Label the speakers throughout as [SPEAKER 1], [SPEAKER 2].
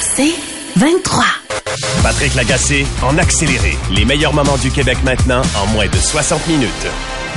[SPEAKER 1] C'est 23.
[SPEAKER 2] Patrick Lagacé en accéléré. Les meilleurs moments du Québec maintenant en moins de 60 minutes.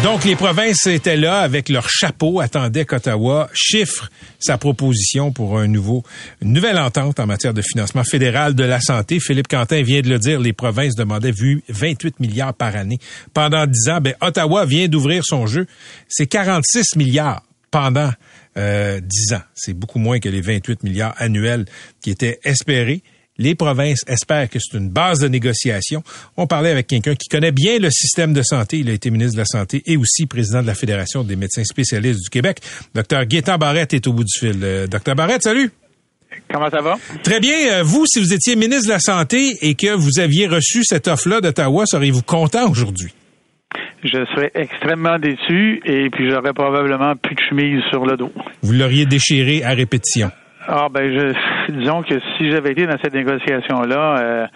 [SPEAKER 3] Donc, les provinces étaient là avec leur chapeau, attendaient qu'Ottawa chiffre sa proposition pour un nouveau, une nouvelle entente en matière de financement fédéral de la santé. Philippe Quentin vient de le dire, les provinces demandaient vu 28 milliards par année. Pendant 10 ans, ben, Ottawa vient d'ouvrir son jeu. C'est 46 milliards pendant euh, 10 ans. C'est beaucoup moins que les 28 milliards annuels qui étaient espérés. Les provinces espèrent que c'est une base de négociation. On parlait avec quelqu'un qui connaît bien le système de santé. Il a été ministre de la Santé et aussi président de la Fédération des médecins spécialistes du Québec. Docteur Gaétan Barrette est au bout du fil. Euh, Docteur Barrette, salut.
[SPEAKER 4] Comment ça va?
[SPEAKER 3] Très bien. Euh, vous, si vous étiez ministre de la Santé et que vous aviez reçu cette offre-là d'Ottawa, seriez-vous content aujourd'hui?
[SPEAKER 4] Je serais extrêmement déçu et puis j'aurais probablement plus de chemise sur le dos.
[SPEAKER 3] Vous l'auriez déchiré à répétition.
[SPEAKER 4] Ah ben je disons que si j'avais été dans cette négociation là, euh,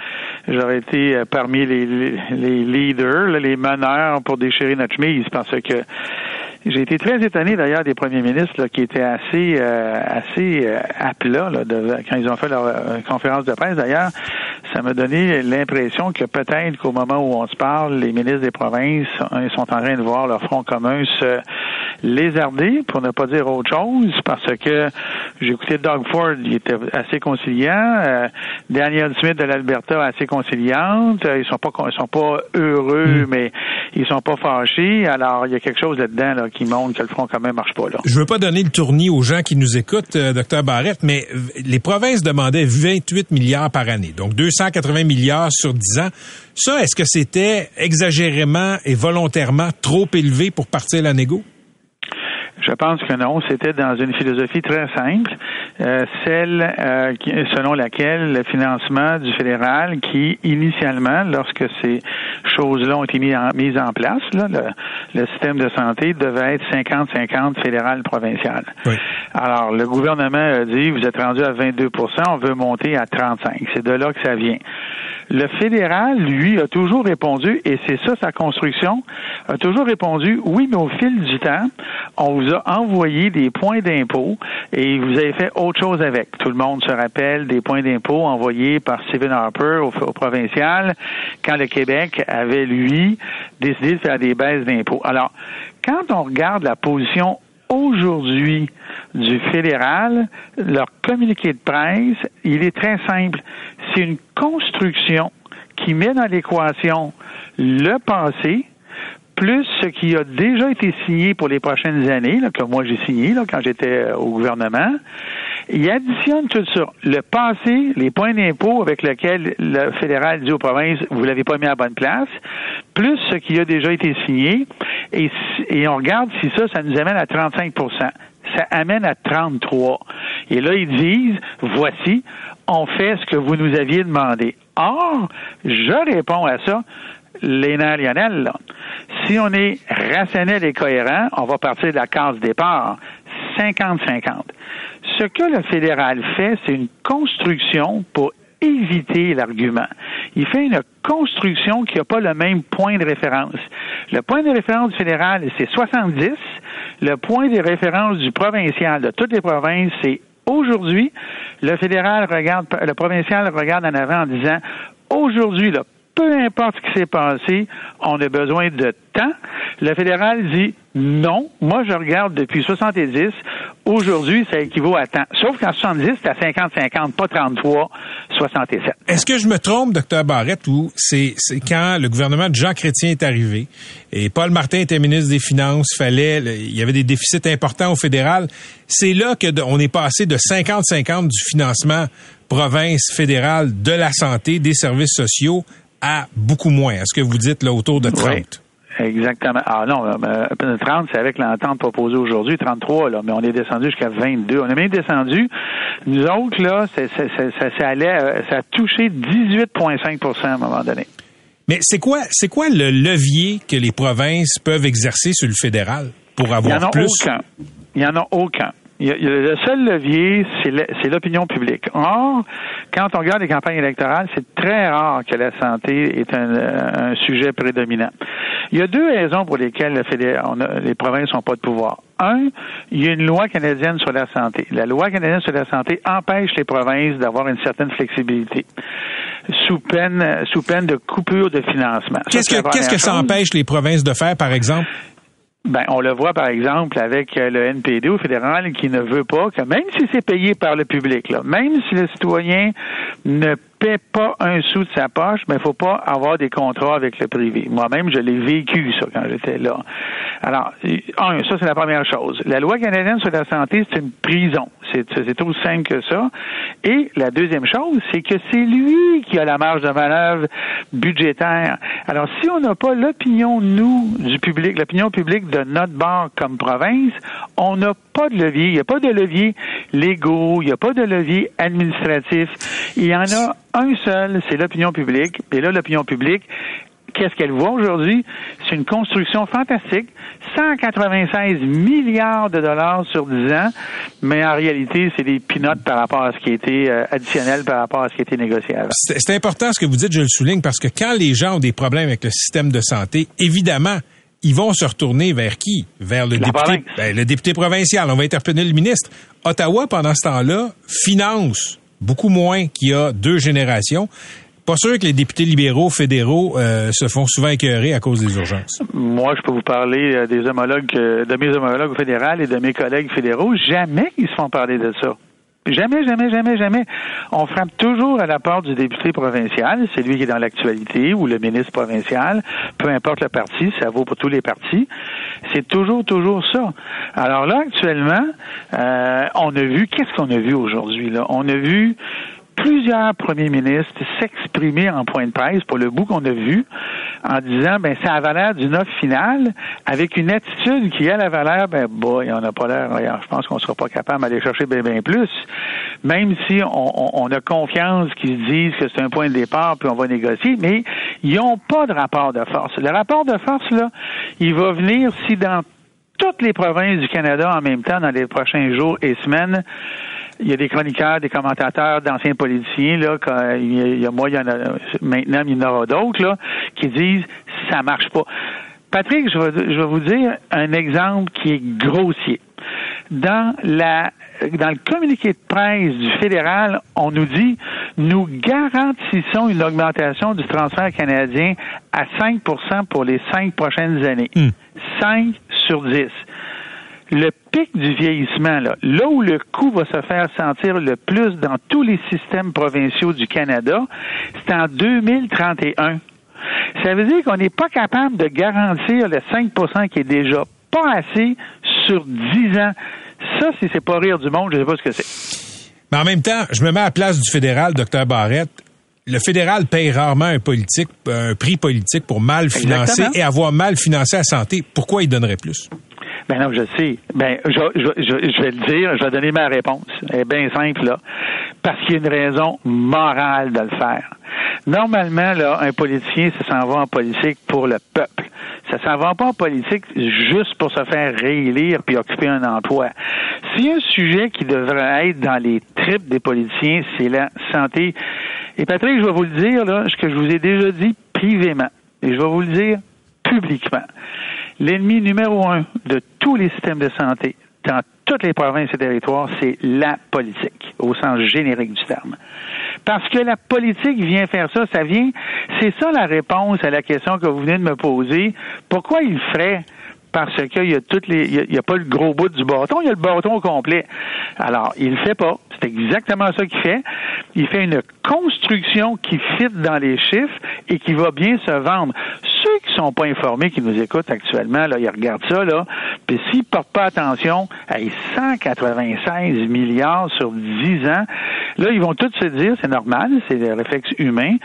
[SPEAKER 4] j'aurais été euh, parmi les, les, les leaders, là, les meneurs pour déchirer notre chemise parce que j'ai été très étonné d'ailleurs des premiers ministres là, qui étaient assez euh, assez euh, à plat là, de, quand ils ont fait leur euh, conférence de presse. D'ailleurs, ça m'a donné l'impression que peut-être qu'au moment où on se parle, les ministres des provinces ils sont en train de voir leur front commun se lézarder, pour ne pas dire autre chose, parce que j'ai écouté Doug Ford, il était assez conciliant. Euh, Daniel Smith de l'Alberta, assez conciliante. Ils sont pas ils sont pas heureux, mais ils sont pas fâchés. Alors, il y a quelque chose là-dedans là, qui montre que le front commun marche pas là.
[SPEAKER 3] Je veux pas donner le tournis aux gens qui nous écoutent, euh, docteur Barrette, mais les provinces demandaient 28 milliards par année, donc 280 milliards sur 10 ans. Ça, est-ce que c'était exagérément et volontairement trop élevé pour partir la négo?
[SPEAKER 4] Je pense que non. C'était dans une philosophie très simple, euh, celle euh, qui- selon laquelle le financement du fédéral, qui initialement, lorsque ces choses-là ont été mis en, mises en place, là, le, le système de santé devait être 50-50 fédéral-provincial.
[SPEAKER 3] Oui.
[SPEAKER 4] Alors, le gouvernement a dit, vous êtes rendu à 22% on veut monter à 35 C'est de là que ça vient. Le fédéral, lui, a toujours répondu, et c'est ça sa construction, a toujours répondu, oui, mais au fil du temps, on vous a envoyé des points d'impôt et vous avez fait autre chose avec. Tout le monde se rappelle des points d'impôt envoyés par Stephen Harper au, au provincial quand le Québec avait, lui, décidé de faire des baisses d'impôts. Alors, quand on regarde la position aujourd'hui du fédéral, leur communiqué de presse, il est très simple. C'est une construction qui met dans l'équation le passé, plus ce qui a déjà été signé pour les prochaines années, que moi j'ai signé quand j'étais au gouvernement. Il additionne tout ça. Le passé, les points d'impôt avec lesquels le fédéral dit aux provinces, vous l'avez pas mis à bonne place, plus ce qui a déjà été signé, et, si- et on regarde si ça, ça nous amène à 35% ça amène à 33. Et là, ils disent, voici, on fait ce que vous nous aviez demandé. Or, je réponds à ça, Léna Lionel, là. si on est rationnel et cohérent, on va partir de la case départ, 50-50. Ce que le fédéral fait, c'est une construction pour éviter l'argument. Il fait une construction qui n'a pas le même point de référence. Le point de référence du fédéral, c'est 70. Le point de référence du provincial de toutes les provinces, c'est aujourd'hui. Le fédéral regarde, le provincial regarde en avant en disant, aujourd'hui, là, peu importe ce qui s'est passé, on a besoin de temps. Le fédéral dit non. Moi, je regarde depuis 70. Aujourd'hui, ça équivaut à temps. Sauf qu'en 70, c'était à 50-50, pas 33-67.
[SPEAKER 3] Est-ce que je me trompe, docteur Barrette, ou c'est c'est quand le gouvernement de Jean Chrétien est arrivé et Paul Martin était ministre des Finances, fallait, il y avait des déficits importants au fédéral. C'est là que on est passé de 50-50 du financement province fédérale de la santé, des services sociaux à beaucoup moins. Est-ce que vous dites là autour de 30?
[SPEAKER 4] Oui. Exactement. Ah non, euh, 30, c'est avec l'entente proposée aujourd'hui, 33, là, mais on est descendu jusqu'à 22. On est même descendu. Nous autres, là, ça, ça, allait, euh, ça a touché 18,5% à un moment donné.
[SPEAKER 3] Mais c'est quoi, c'est quoi le levier que les provinces peuvent exercer sur le fédéral pour avoir
[SPEAKER 4] Il y en a
[SPEAKER 3] plus?
[SPEAKER 4] aucun. Il y en a aucun. Le seul levier, c'est l'opinion publique. Or, quand on regarde les campagnes électorales, c'est très rare que la santé est un, euh, un sujet prédominant. Il y a deux raisons pour lesquelles les provinces n'ont pas de pouvoir. Un, il y a une loi canadienne sur la santé. La loi canadienne sur la santé empêche les provinces d'avoir une certaine flexibilité sous peine, sous peine de coupure de financement.
[SPEAKER 3] Qu'est-ce que, qu'est-ce que ça empêche les provinces de faire, par exemple?
[SPEAKER 4] Ben, on le voit par exemple avec euh, le NPD fédéral qui ne veut pas que même si c'est payé par le public, même si le citoyen ne pas un sou de sa poche, mais il faut pas avoir des contrats avec le privé. Moi-même, je l'ai vécu ça quand j'étais là. Alors, un, ça c'est la première chose. La loi canadienne sur la santé, c'est une prison. C'est aussi simple que ça. Et la deuxième chose, c'est que c'est lui qui a la marge de manœuvre budgétaire. Alors, si on n'a pas l'opinion, nous, du public, l'opinion publique de notre bord comme province, on n'a pas de levier. Il n'y a pas de levier légaux, il n'y a pas de levier administratif. Il y en a un seul, c'est l'opinion publique. Et là, l'opinion publique, qu'est-ce qu'elle voit aujourd'hui? C'est une construction fantastique. 196 milliards de dollars sur 10 ans, mais en réalité, c'est des pinottes par rapport à ce qui a été euh, additionnel par rapport à ce qui a été négocié
[SPEAKER 3] c'est important ce que vous dites, je le souligne, parce que quand les gens ont des problèmes avec le système de santé, évidemment, ils vont se retourner vers qui? Vers le
[SPEAKER 4] La
[SPEAKER 3] député, ben, le député provincial. On va interpeller le ministre. Ottawa, pendant ce temps-là, finance beaucoup moins qu'il y a deux générations. Pas sûr que les députés libéraux fédéraux euh, se font souvent écœurer à cause des urgences.
[SPEAKER 4] Moi, je peux vous parler euh, des homologues, euh, de mes homologues fédéraux et de mes collègues fédéraux. Jamais ils se font parler de ça. Jamais, jamais, jamais, jamais. On frappe toujours à la porte du député provincial, c'est lui qui est dans l'actualité, ou le ministre provincial, peu importe le parti, ça vaut pour tous les partis. C'est toujours, toujours ça. Alors là, actuellement, euh, on a vu, qu'est-ce qu'on a vu aujourd'hui? là? On a vu plusieurs premiers ministres s'exprimer en point de presse pour le bout qu'on a vu en disant ben c'est à la valeur d'une offre finale avec une attitude qui a la valeur ben boy on n'a pas l'air je pense qu'on sera pas capable d'aller chercher bien bien plus. Même si on, on- on a confiance qu'ils se disent que c'est un point de départ puis on va négocier mais ils n'ont pas de rapport de force. Le rapport de force là il va venir si dans toutes les provinces du Canada en même temps dans les prochains jours et semaines il y a des chroniqueurs, des commentateurs, d'anciens politiciens, là, quand il y a, moi, il y en a maintenant, il y en aura d'autres, là, qui disent ça marche pas. Patrick, je vais, je vais vous dire un exemple qui est grossier. Dans la dans le communiqué de presse du fédéral, on nous dit nous garantissons une augmentation du transfert canadien à 5% pour les cinq prochaines années. 5 sur 10 le pic du vieillissement, là, là où le coût va se faire sentir le plus dans tous les systèmes provinciaux du Canada, c'est en 2031. Ça veut dire qu'on n'est pas capable de garantir le 5% qui est déjà pas assez sur 10 ans. Ça, si c'est pas rire du monde, je sais pas ce que c'est.
[SPEAKER 3] Mais en même temps, je me mets à la place du fédéral, docteur Barrette. Le fédéral paye rarement un politique, un prix politique pour mal financer
[SPEAKER 4] Exactement.
[SPEAKER 3] et avoir mal financé la santé. Pourquoi il donnerait plus?
[SPEAKER 4] Ben non, je sais. Ben, je, vais le dire, je vais donner ma réponse. Elle est bien simple, là. Parce qu'il y a une raison morale de le faire. Normalement, là, un politicien, ça s'en va en politique pour le peuple. Ça s'en va pas en politique juste pour se faire réélire puis occuper un emploi. S'il un sujet qui devrait être dans les tripes des politiciens, c'est la santé. Et Patrick, je vais vous le dire, là, ce que je vous ai déjà dit privément. Et je vais vous le dire publiquement. L'ennemi numéro un de tous les systèmes de santé dans toutes les provinces et territoires, c'est la politique, au sens générique du terme. Parce que la politique vient faire ça, ça vient, c'est ça la réponse à la question que vous venez de me poser. Pourquoi il ferait? Parce qu'il y a toutes les, il y a- pas le gros bout du bâton, il y a le bâton complet. Alors, il le fait pas. C'est exactement ça qu'il fait. Il fait une construction qui fit dans les chiffres et qui va bien se vendre. Ceux qui sont pas informés, qui nous écoutent actuellement, là, ils regardent ça, là, puis s'ils portent pas attention, à 196 milliards sur 10 ans, là, ils vont tous se dire, c'est normal, c'est le réflexe humain,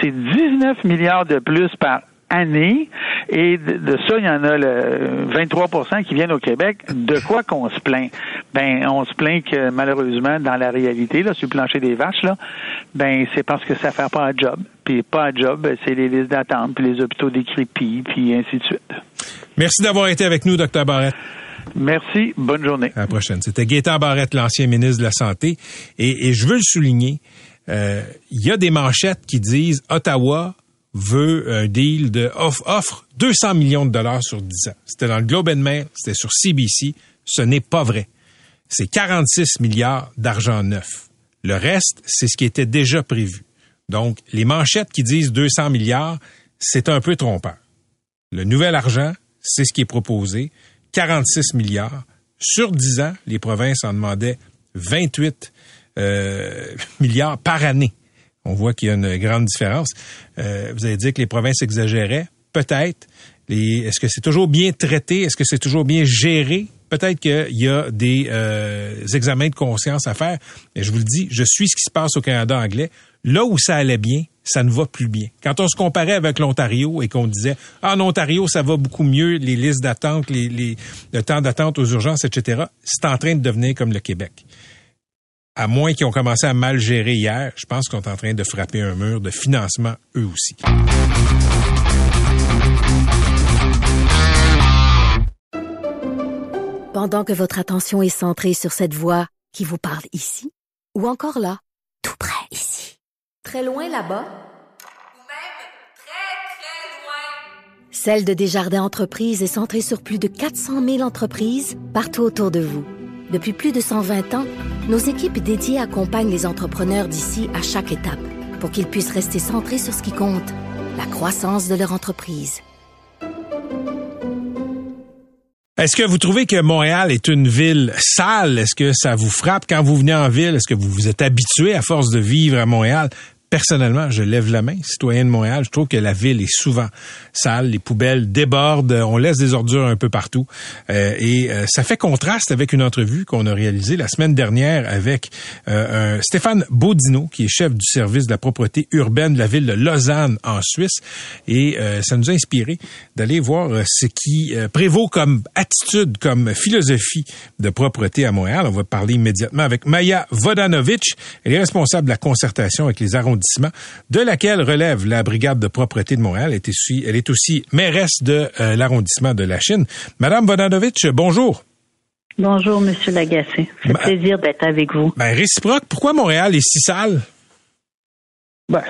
[SPEAKER 4] c'est 19 milliards de plus par année. Et de, ça, il y en a le 23 qui viennent au Québec. De quoi qu'on se plaint? Ben, on se plaint que malheureusement, dans la réalité, là, sur le plancher des vaches, là, ben, c'est parce que ça fait pas un job. Puis pas un job, ben, c'est les listes d'attente, puis les hôpitaux décrépits, puis ainsi de suite.
[SPEAKER 3] Merci d'avoir été avec nous, docteur Barrette.
[SPEAKER 4] Merci. Bonne journée.
[SPEAKER 3] À la prochaine. C'était Gaétan Barrette, l'ancien ministre de la Santé. Et, je veux le souligner, euh, il y a des manchettes qui disent Ottawa veut un deal de offre 200 millions de dollars sur 10 ans. C'était dans le Globe and Mail, c'était sur CBC. Ce n'est pas vrai. C'est 46 milliards d'argent neuf. Le reste, c'est ce qui était déjà prévu. Donc, les manchettes qui disent 200 milliards, c'est un peu trompeur. Le nouvel argent, c'est ce qui est proposé. 46 milliards. Sur 10 ans, les provinces en demandaient 28 euh, milliards par année. On voit qu'il y a une grande différence. Euh, vous avez dit que les provinces exagéraient. Peut-être. Est-ce que c'est toujours bien traité? Est-ce que c'est toujours bien géré? Peut-être qu'il y a des euh, examens de conscience à faire. Mais je vous le dis, je suis ce qui se passe au Canada anglais. Là où ça allait bien, ça ne va plus bien. Quand on se comparait avec l'Ontario et qu'on disait, ah, en Ontario, ça va beaucoup mieux, les listes d'attente, les, les, le temps d'attente aux urgences, etc., c'est en train de devenir comme le Québec. À moins qu'ils ont commencé à mal gérer hier, je pense qu'on est en train de frapper un mur de financement eux aussi.
[SPEAKER 1] Pendant que votre attention est centrée sur cette voix qui vous parle ici, ou encore là, tout près ici, Très loin là-bas?
[SPEAKER 5] Ou même très, très loin?
[SPEAKER 1] Celle de Desjardins Entreprises est centrée sur plus de 400 000 entreprises partout autour de vous. Depuis plus de 120 ans, nos équipes dédiées accompagnent les entrepreneurs d'ici à chaque étape pour qu'ils puissent rester centrés sur ce qui compte, la croissance de leur entreprise.
[SPEAKER 3] Est-ce que vous trouvez que Montréal est une ville sale? Est-ce que ça vous frappe? Quand vous venez en ville? Est-ce que vous vous êtes habitué à force de vivre à Montréal? Personnellement, je lève la main, citoyen de Montréal, je trouve que la ville est souvent sale, les poubelles débordent, on laisse des ordures un peu partout. Euh, et euh, ça fait contraste avec une entrevue qu'on a réalisée la semaine dernière avec euh, Stéphane Baudino, qui est chef du service de la propreté urbaine de la ville de Lausanne en Suisse. Et ça nous a inspiré d'aller voir ce qui prévaut comme attitude, comme philosophie de propreté à Montréal. On va parler immédiatement avec Maya Vodanovic. Elle est responsable de la concertation avec les arrondissements de laquelle relève la brigade de propreté de Montréal. Elle est aussi, elle est aussi mairesse de euh, l'arrondissement de la Chine. Madame Bonanovitch, bonjour.
[SPEAKER 6] Bonjour, Monsieur Lagacé. C'est un plaisir d'être avec vous.
[SPEAKER 3] Ben, réciproque, pourquoi Montréal est si sale?
[SPEAKER 6] Ben,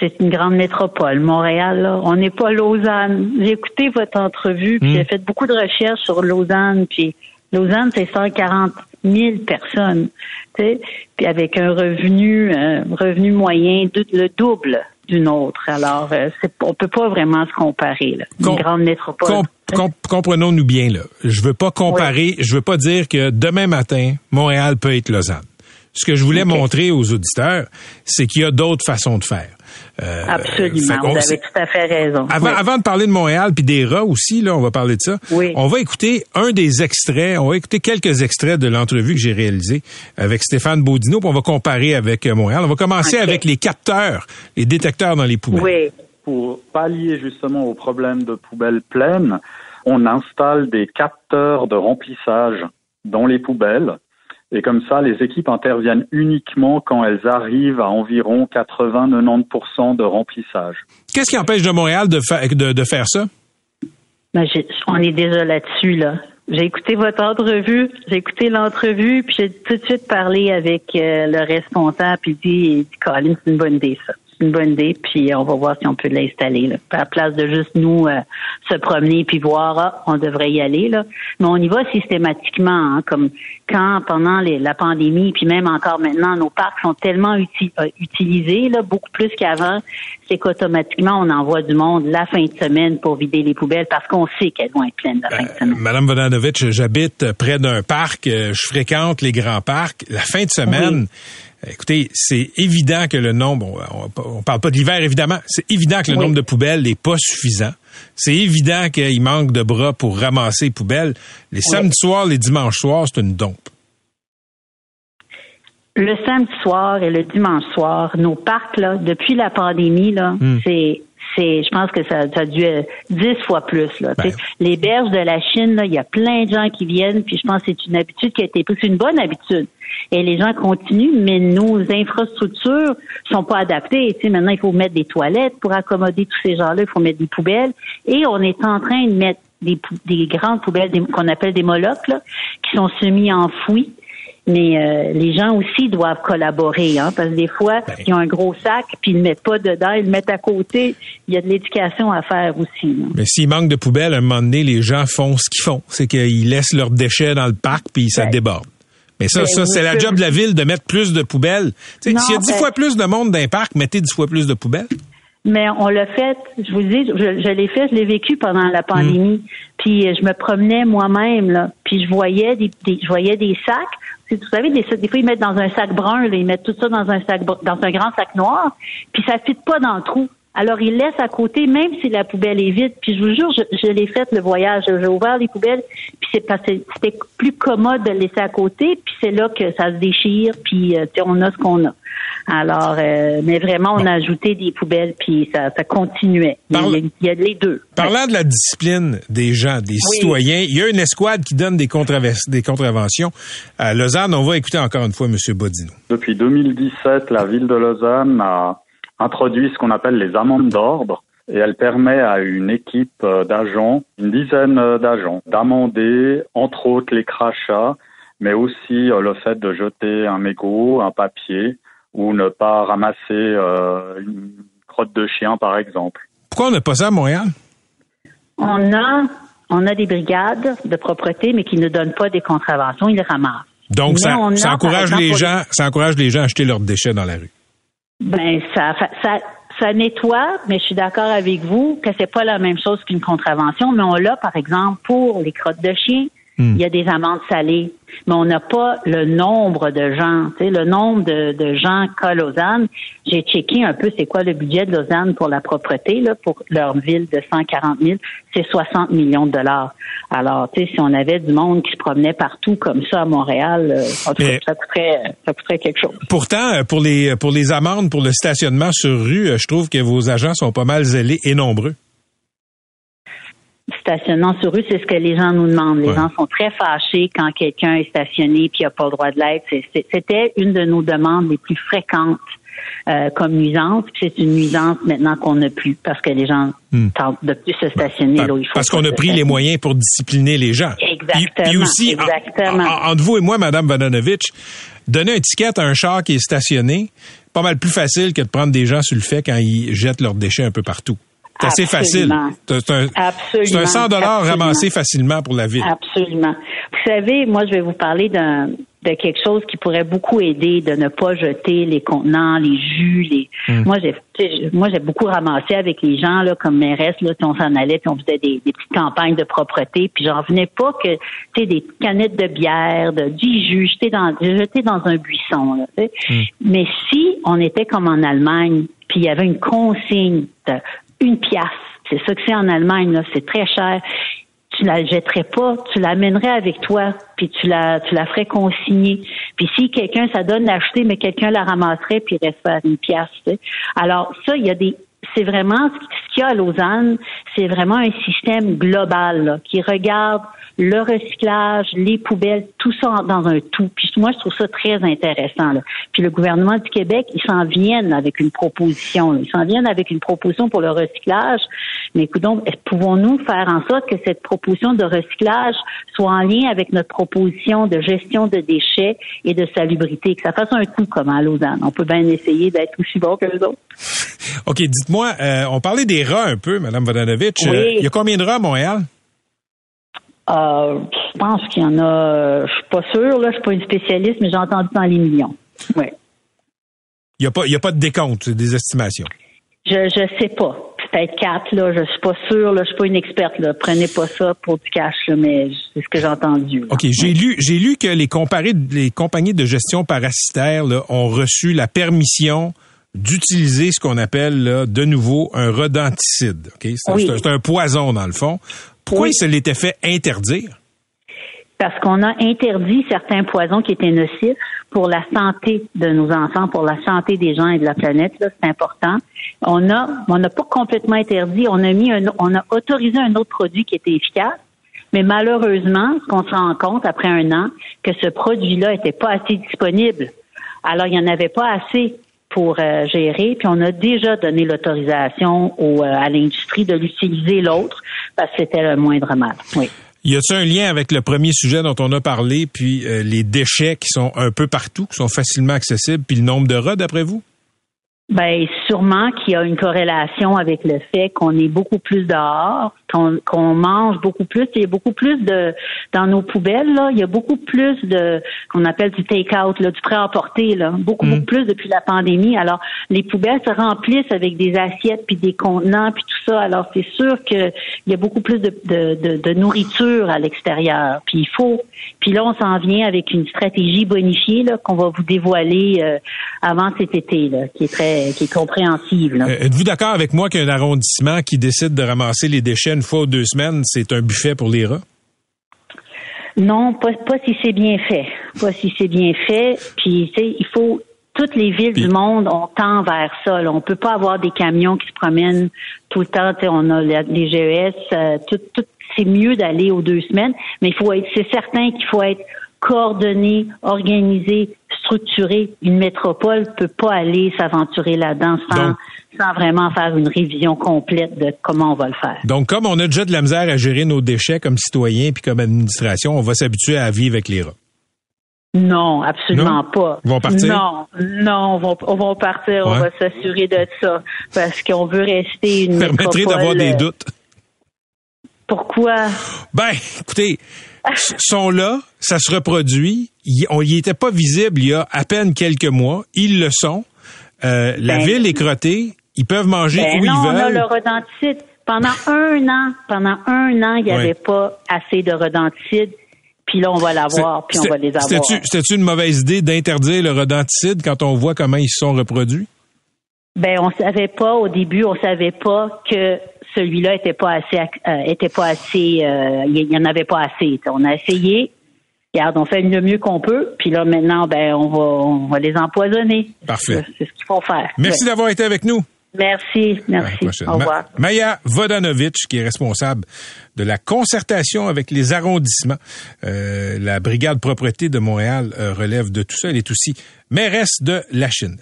[SPEAKER 6] c'est une grande métropole. Montréal, on n'est pas Lausanne. J'ai écouté votre entrevue, puis hmm. j'ai fait beaucoup de recherches sur Lausanne, puis Lausanne, c'est 140 000 personnes, puis avec un revenu, un revenu moyen le double d'une autre. Alors, euh, on peut pas vraiment se comparer. Là. Une grande métropole.
[SPEAKER 3] comprenons-nous bien là. Je veux pas comparer. Je veux pas dire que demain matin, Montréal peut être Lausanne. Ce que je voulais montrer aux auditeurs, c'est qu'il y a d'autres façons de faire.
[SPEAKER 6] Euh, Absolument, vous avez tout à fait raison.
[SPEAKER 3] Avant, de parler de Montréal puis des rats aussi, là, on va parler de ça.
[SPEAKER 6] Oui.
[SPEAKER 3] On va écouter un des extraits, on va écouter quelques extraits de l'entrevue que j'ai réalisée avec Stéphane Baudino, puis on va comparer avec euh, Montréal. On va commencer avec les capteurs, les détecteurs dans les poubelles.
[SPEAKER 6] Oui.
[SPEAKER 7] Pour pallier justement au problème de poubelles pleines, on installe des capteurs de remplissage dans les poubelles et comme ça, les équipes interviennent uniquement quand elles arrivent à environ 80-90% de remplissage.
[SPEAKER 3] Qu'est-ce qui empêche de Montréal de, de, faire ça?
[SPEAKER 6] Ben, on est déjà là-dessus, là. J'ai écouté votre entrevue, j'ai écouté l'entrevue, puis j'ai tout de suite parlé avec euh, le responsable, puis il dit, il dit Colin, c'est une bonne idée, ça une bonne idée, puis on va voir si on peut l'installer. À la place de juste nous euh, se promener puis voir, ah, on devrait y aller. Là. Mais on y va systématiquement, hein, comme quand pendant la pandémie, puis même encore maintenant, nos parcs sont tellement euh, utilisés, là, beaucoup plus qu'avant, c'est qu'automatiquement, on envoie du monde la fin de semaine pour vider les poubelles parce qu'on sait qu'elles vont être pleines la fin de euh, semaine.
[SPEAKER 3] Madame Vodanovic, j'habite près d'un parc, je fréquente les grands parcs. La fin de semaine, Écoutez, c'est évident que le nombre, on, parle pas de l'hiver évidemment, c'est évident que le nombre de poubelles n'est pas suffisant. C'est évident qu'il manque de bras pour ramasser les poubelles. Les samedis soirs, les dimanches soirs, c'est une dompe.
[SPEAKER 6] le samedi soir et le dimanche soir, nos parcs, là, depuis la pandémie, là,
[SPEAKER 3] Hmm.
[SPEAKER 6] c'est c'est je pense que ça, ça a dû être dix fois plus. Là,
[SPEAKER 3] Ben.
[SPEAKER 6] Les berges de la Chine, il y a plein de gens qui viennent, puis je pense que c'est une habitude qui a été prise. C'est une bonne habitude. Et les gens continuent, mais nos infrastructures sont pas adaptées. Tu sais, maintenant, il faut mettre des toilettes pour accommoder tous ces gens-là, il faut mettre des poubelles. Et on est en train de mettre des, des grandes poubelles des- qu'on appelle des molocs, là, qui sont semi-enfouis. Mais euh, les gens aussi doivent collaborer, hein, parce que des fois,
[SPEAKER 3] Ben.
[SPEAKER 6] ils ont un gros sac, puis ils le mettent pas dedans, ils le mettent à côté. Il y a de l'éducation à faire aussi. là.
[SPEAKER 3] Mais s'il manque de poubelles, à un moment donné, les gens font ce qu'ils font. C'est qu'ils laissent leurs déchets dans le parc puis ça
[SPEAKER 6] Ben.
[SPEAKER 3] déborde. Mais ça,
[SPEAKER 6] Ben,
[SPEAKER 3] ça, c'est la job de la ville de mettre plus de poubelles. S'il y a dix
[SPEAKER 6] ben-
[SPEAKER 3] fois plus de monde dans un parc, mettez dix fois plus de poubelles.
[SPEAKER 6] Mais on l'a fait, je vous dis, je, je l'ai fait, je l'ai vécu pendant la pandémie. Puis euh, je me promenais moi-même, là, puis je voyais des, des- je voyais des sacs. Vous savez, des, des fois ils mettent dans un sac brun, là, ils mettent tout ça dans un sac dans un grand sac noir, puis ça fit pas dans le trou. Alors ils laissent à côté, même si la poubelle est vide. Puis je vous jure, je, je l'ai fait le voyage. J'ai ouvert les poubelles, puis c'est parce que c'était plus commode de le laisser à côté. Puis c'est là que ça se déchire, puis euh, tu sais, on a ce qu'on a. Alors, euh, mais vraiment, on a ajouté des poubelles, puis ça, ça continuait. Il y, a,
[SPEAKER 3] Parle-
[SPEAKER 6] il y a les deux.
[SPEAKER 3] Parlant de la discipline des gens, des citoyens, il y a une escouade qui donne des, des contraventions. À Lausanne, on va écouter encore une fois M. Bodino.
[SPEAKER 7] Depuis 2017, la ville de Lausanne a introduit ce qu'on appelle les amendes d'ordre et elle permet à une équipe euh, d'agents, une dizaine euh, d'agents, d'amender entre autres les crachats, mais aussi euh, le fait de jeter un mégot, un papier ou ne pas ramasser euh, une crotte de chien par exemple.
[SPEAKER 3] Pourquoi on n'a pas ça à Montréal?
[SPEAKER 6] On a, on a des brigades de propreté, mais qui ne donnent pas des contraventions, ils les ramassent.
[SPEAKER 3] Donc,
[SPEAKER 6] Mais
[SPEAKER 3] ça, encourage
[SPEAKER 6] exemple,
[SPEAKER 3] les gens, ça encourage les gens à jeter leurs déchets dans la rue.
[SPEAKER 6] Ben ça, ça, ça nettoie, mais je suis d'accord avec vous que c'est pas la même chose qu'une contravention. Mais on l'a, par exemple, pour les crottes de chien.
[SPEAKER 3] Hmm.
[SPEAKER 6] Il y a des amendes salées, mais on n'a pas le nombre de gens. Tu sais, le nombre de, de gens qu'à Lausanne. J'ai checké un peu c'est quoi le budget de Lausanne pour la propreté, là, pour leur ville de 140 000. C'est 60 millions de dollars. Alors, tu sais, si on avait du monde qui se promenait partout comme ça à Montréal, euh, en tout cas,
[SPEAKER 3] Mais-
[SPEAKER 6] ça coûterait, ça coûterait quelque chose.
[SPEAKER 3] Pourtant, euh, pour les, pour les amendes, pour le stationnement sur rue, euh, je trouve que vos agents sont pas mal zélés et nombreux.
[SPEAKER 6] Stationnement sur rue, c'est ce que les gens nous demandent. Les
[SPEAKER 3] Ouais.
[SPEAKER 6] gens sont très fâchés quand quelqu'un est stationné puis n'a pas le droit de l'être. C'était une de nos demandes les plus fréquentes euh, comme nuisance. C'est une nuisance maintenant qu'on n'a plus parce que les gens
[SPEAKER 3] Hmm.
[SPEAKER 6] tentent de plus se stationner là où il faut.
[SPEAKER 3] Parce qu'on a pris les moyens pour discipliner les gens.
[SPEAKER 6] Exactement,
[SPEAKER 3] Puis, puis aussi, en-
[SPEAKER 6] exactement.
[SPEAKER 3] en- entre vous et moi, Madame Vadanovich, donner un ticket à un char qui est stationné, pas mal plus facile que de prendre des gens sur le fait quand ils jettent leurs déchets un peu partout. C'est assez facile. C'est un,
[SPEAKER 6] Absolument.
[SPEAKER 3] c'est un 100 dollars ramassé facilement pour la ville.
[SPEAKER 6] Absolument. Vous savez, moi, je vais vous parler d'un de quelque chose qui pourrait beaucoup aider de ne pas jeter les contenants, les jus, les.
[SPEAKER 3] Hmm.
[SPEAKER 6] Moi, j'ai, moi, j'ai beaucoup ramassé avec les gens là, comme mairesse là, puis on s'en allait, puis on faisait des, des petites campagnes de propreté, puis j'en venais pas que, tu sais, des canettes de bière, de, du jus, jeter dans, jeter dans un buisson. Là.
[SPEAKER 3] Hmm.
[SPEAKER 6] Mais si on était comme en Allemagne, puis il y avait une consigne de une pièce, c'est ça que c'est en Allemagne, là, c'est très cher tu la jetterais pas, tu l'amènerais avec toi, puis tu la, tu la ferais consigner. Puis si quelqu'un, ça donne d'acheter, mais quelqu'un la ramasserait, puis il reste une pièce. Alors ça, il y a des, c'est vraiment ce qu'il y a à Lausanne, c'est vraiment un système global là, qui regarde le recyclage, les poubelles, tout ça dans un tout. Puis moi, je trouve ça très intéressant. Là. Puis le gouvernement du Québec, ils s'en viennent avec une proposition. là. Ils s'en viennent avec une proposition pour le recyclage. Mais écoute pouvons-nous faire en sorte que cette proposition de recyclage soit en lien avec notre proposition de gestion de déchets et de salubrité, que ça fasse un coup comme à Lausanne? On peut bien essayer d'être aussi bon que les autres.
[SPEAKER 3] OK, dites-moi, euh, on parlait des rats un peu, Madame Vadanovich.
[SPEAKER 6] Oui.
[SPEAKER 3] Euh, Il y a combien de rats à Montréal?
[SPEAKER 6] Euh, je pense qu'il y en a, je suis pas sûre, là, je suis pas une spécialiste, mais j'ai entendu dans les millions. Oui.
[SPEAKER 3] Il n'y a, pas- il y a pas de décompte, des estimations.
[SPEAKER 6] Je je sais pas. Peut-être quatre, là, je suis pas sûre, là, je suis pas une experte, là. Prenez pas ça pour du cash, là, mais c'est ce que j'ai entendu. là.
[SPEAKER 3] OK, j'ai lu, j'ai lu que les, comparés- les compagnies de gestion parasitaire là, ont reçu la permission d'utiliser ce qu'on appelle là, de nouveau un rodenticide. C'est,
[SPEAKER 6] Oui.
[SPEAKER 3] un poison dans le fond. Pourquoi
[SPEAKER 6] Oui.
[SPEAKER 3] il se l'était fait interdire?
[SPEAKER 6] Parce qu'on a interdit certains poisons qui étaient nocifs pour la santé de nos enfants, pour la santé des gens et de la planète. Là, c'est important. On a, on n'a pas complètement interdit. On a mis, un, on a autorisé un autre produit qui était efficace. Mais malheureusement, ce qu'on se rend compte après un an, que ce produit-là était pas assez disponible. Alors, il n'y en avait pas assez pour euh, gérer, puis on a déjà donné l'autorisation au, euh, à l'industrie de l'utiliser l'autre parce que c'était le moindre mal. Oui.
[SPEAKER 3] Y a-t-il un lien avec le premier sujet dont on a parlé, puis euh, les déchets qui sont un peu partout, qui sont facilement accessibles, puis le nombre de rats, d'après vous?
[SPEAKER 6] Ben sûrement qu'il y a une corrélation avec le fait qu'on est beaucoup plus dehors, qu'on qu'on mange beaucoup plus. Il y a beaucoup plus de dans nos poubelles là. Il y a beaucoup plus de qu'on appelle du take-out, là, du prêt à emporter là. Beaucoup,
[SPEAKER 3] Mm.
[SPEAKER 6] beaucoup plus depuis la pandémie. Alors les poubelles se remplissent avec des assiettes puis des contenants puis tout ça. Alors c'est sûr que il y a beaucoup plus de de, de, de nourriture à l'extérieur. Puis il faut. Puis là on s'en vient avec une stratégie bonifiée là qu'on va vous dévoiler euh, avant cet été là, qui est très qui est compréhensive.
[SPEAKER 3] Euh, Êtes-vous d'accord avec moi qu'un arrondissement qui décide de ramasser les déchets une fois ou deux semaines, c'est un buffet pour les rats?
[SPEAKER 6] Non, pas, pas si c'est bien fait. Pas si c'est bien fait. Puis, tu sais, il faut. Toutes les villes
[SPEAKER 3] Puis-
[SPEAKER 6] du monde, on tend vers ça. Là. On peut pas avoir des camions qui se promènent tout le temps. Tu sais, on a les GES. euh, tout, tout, c'est mieux d'aller aux deux semaines, mais il faut être. C'est certain qu'il faut être coordonné, organisé, structuré. Une métropole peut pas aller s'aventurer là-dedans sans,
[SPEAKER 3] Donc-
[SPEAKER 6] sans vraiment faire une révision complète de comment on va le faire.
[SPEAKER 3] Donc, comme on a déjà de la misère à gérer nos déchets comme citoyens puis comme administration, on va s'habituer à vivre avec les rats.
[SPEAKER 6] Non, absolument
[SPEAKER 3] Non?
[SPEAKER 6] pas.
[SPEAKER 3] Ils vont partir?
[SPEAKER 6] Non, non, on va, on va partir, on va s'assurer de ça parce qu'on veut rester une
[SPEAKER 3] Permettrait
[SPEAKER 6] métropole,
[SPEAKER 3] d'avoir des
[SPEAKER 6] euh,
[SPEAKER 3] doutes.
[SPEAKER 6] Pourquoi?
[SPEAKER 3] Ben, écoutez, sont là, ça se reproduit. Ils on y était pas visible il y a à peine quelques mois. Ils le sont. Euh, la
[SPEAKER 6] Ben-
[SPEAKER 3] ville est crottée. Ils peuvent manger
[SPEAKER 6] Ben
[SPEAKER 3] où
[SPEAKER 6] non,
[SPEAKER 3] ils
[SPEAKER 6] on a
[SPEAKER 3] veulent.
[SPEAKER 6] le rodenticide. Pendant un an, pendant un an, il n'y avait pas assez de rodenticide. Puis là, on va l'avoir, puis on va les avoir.
[SPEAKER 3] C'était-tu c'était-tu une mauvaise idée d'interdire le rodenticide quand on voit comment ils se sont reproduits?
[SPEAKER 6] Ben, on savait pas au début, on savait pas que celui-là était pas assez, euh, était pas assez, euh, il y en avait pas assez. On a essayé. Regarde, on fait le mieux qu'on peut. Puis là, maintenant, ben, on va, on va les empoisonner.
[SPEAKER 3] Parfait.
[SPEAKER 6] C'est ce qu'il faut faire.
[SPEAKER 3] Merci
[SPEAKER 6] Ouais.
[SPEAKER 3] d'avoir été avec nous.
[SPEAKER 6] Merci, merci. Au revoir.
[SPEAKER 3] Ma- Maya Vodanovic, qui est responsable de la concertation avec les arrondissements. Euh, la brigade propreté de Montréal euh, relève de tout ça. Elle est aussi mairesse de la Chine.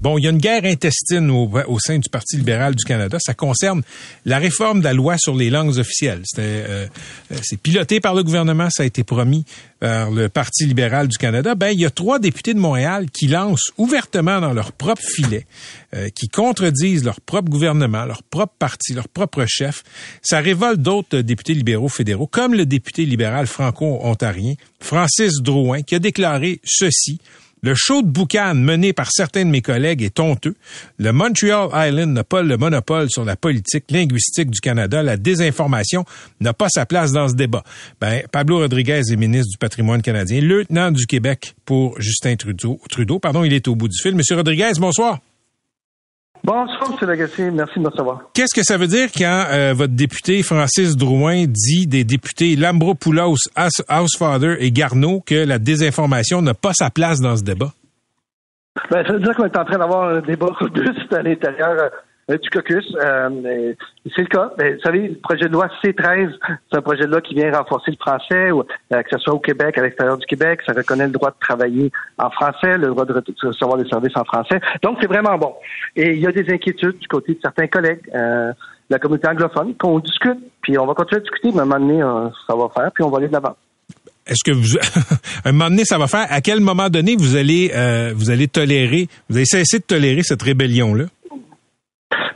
[SPEAKER 3] Bon, il y a une guerre intestine au, sein du Parti libéral du Canada. Ça concerne la réforme de la loi sur les langues officielles. Euh, euh, c'est piloté par le gouvernement, ça a été promis par le Parti libéral du Canada. Ben, il y a trois députés de Montréal qui lancent ouvertement dans leur propre filet, euh, qui contredisent leur propre gouvernement, leur propre parti, leur propre chef. Ça révolte d'autres députés libéraux fédéraux, comme le député libéral franco-ontarien Francis Drouin, qui a déclaré ceci. Le show de boucan mené par certains de mes collègues est honteux. Le Montreal Island n'a pas le monopole sur la politique linguistique du Canada. La désinformation n'a pas sa place dans ce débat. Ben, Pablo Rodriguez est ministre du patrimoine canadien, lieutenant du Québec pour Justin Trudeau. Trudeau, pardon, il est au bout du fil. Monsieur Rodriguez, bonsoir.
[SPEAKER 8] Bonsoir, M. Lagacé. Merci de me recevoir.
[SPEAKER 3] Qu'est-ce que ça veut dire quand euh, votre député Francis Drouin dit des députés Lambropoulos, House- Housefather et Garneau que la désinformation n'a pas sa place dans ce débat?
[SPEAKER 8] Ben, ça veut dire qu'on est en train d'avoir un débat robuste à l'intérieur euh, du caucus. Euh, c'est le cas. Vous savez, le projet de loi C13, c'est un projet de loi qui vient renforcer le français, euh, que ce soit au Québec, à l'extérieur du Québec. Ça reconnaît le droit de travailler en français, le droit de re- de recevoir des services en français. Donc, c'est vraiment bon. Et il y a des inquiétudes du côté de certains collègues. euh, de la communauté anglophone, qu'on discute, puis on va continuer à discuter, mais à un moment donné, euh, ça va faire, puis on va aller de l'avant.
[SPEAKER 3] Est-ce que vous, un moment donné, ça va faire? À quel moment donné vous allez, euh, vous allez tolérer, vous allez cesser de tolérer cette rébellion-là?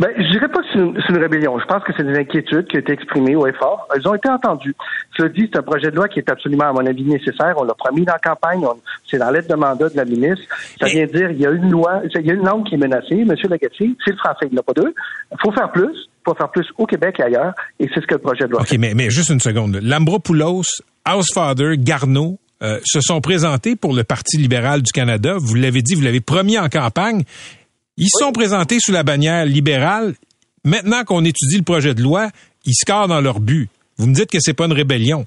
[SPEAKER 8] Ben, je dirais pas que c'est une, rébellion. Je pense que c'est des inquiétudes qui ont été exprimées au effort. Elles ont été entendues. Cela dit, c'est un projet de loi qui est absolument, à mon avis, nécessaire. On l'a promis dans la campagne. On- c'est dans l'aide de mandat de la ministre. Ça vient dire il y a une loi, il y a une langue qui est menacée. Monsieur Lagacé, c'est le français. Il n'y en a pas deux. Il faut faire plus. Il faut faire plus au Québec et ailleurs. Et c'est ce que le projet de loi
[SPEAKER 3] OK, mais, mais juste une seconde. Lambropoulos, Housefather, Garneau euh, se sont présentés pour le Parti libéral du Canada. Vous l'avez dit, vous l'avez promis en campagne. Ils sont présentés sous la bannière libérale. Maintenant qu'on étudie le projet de loi, ils scorent dans leur but. Vous me dites que c'est pas une rébellion.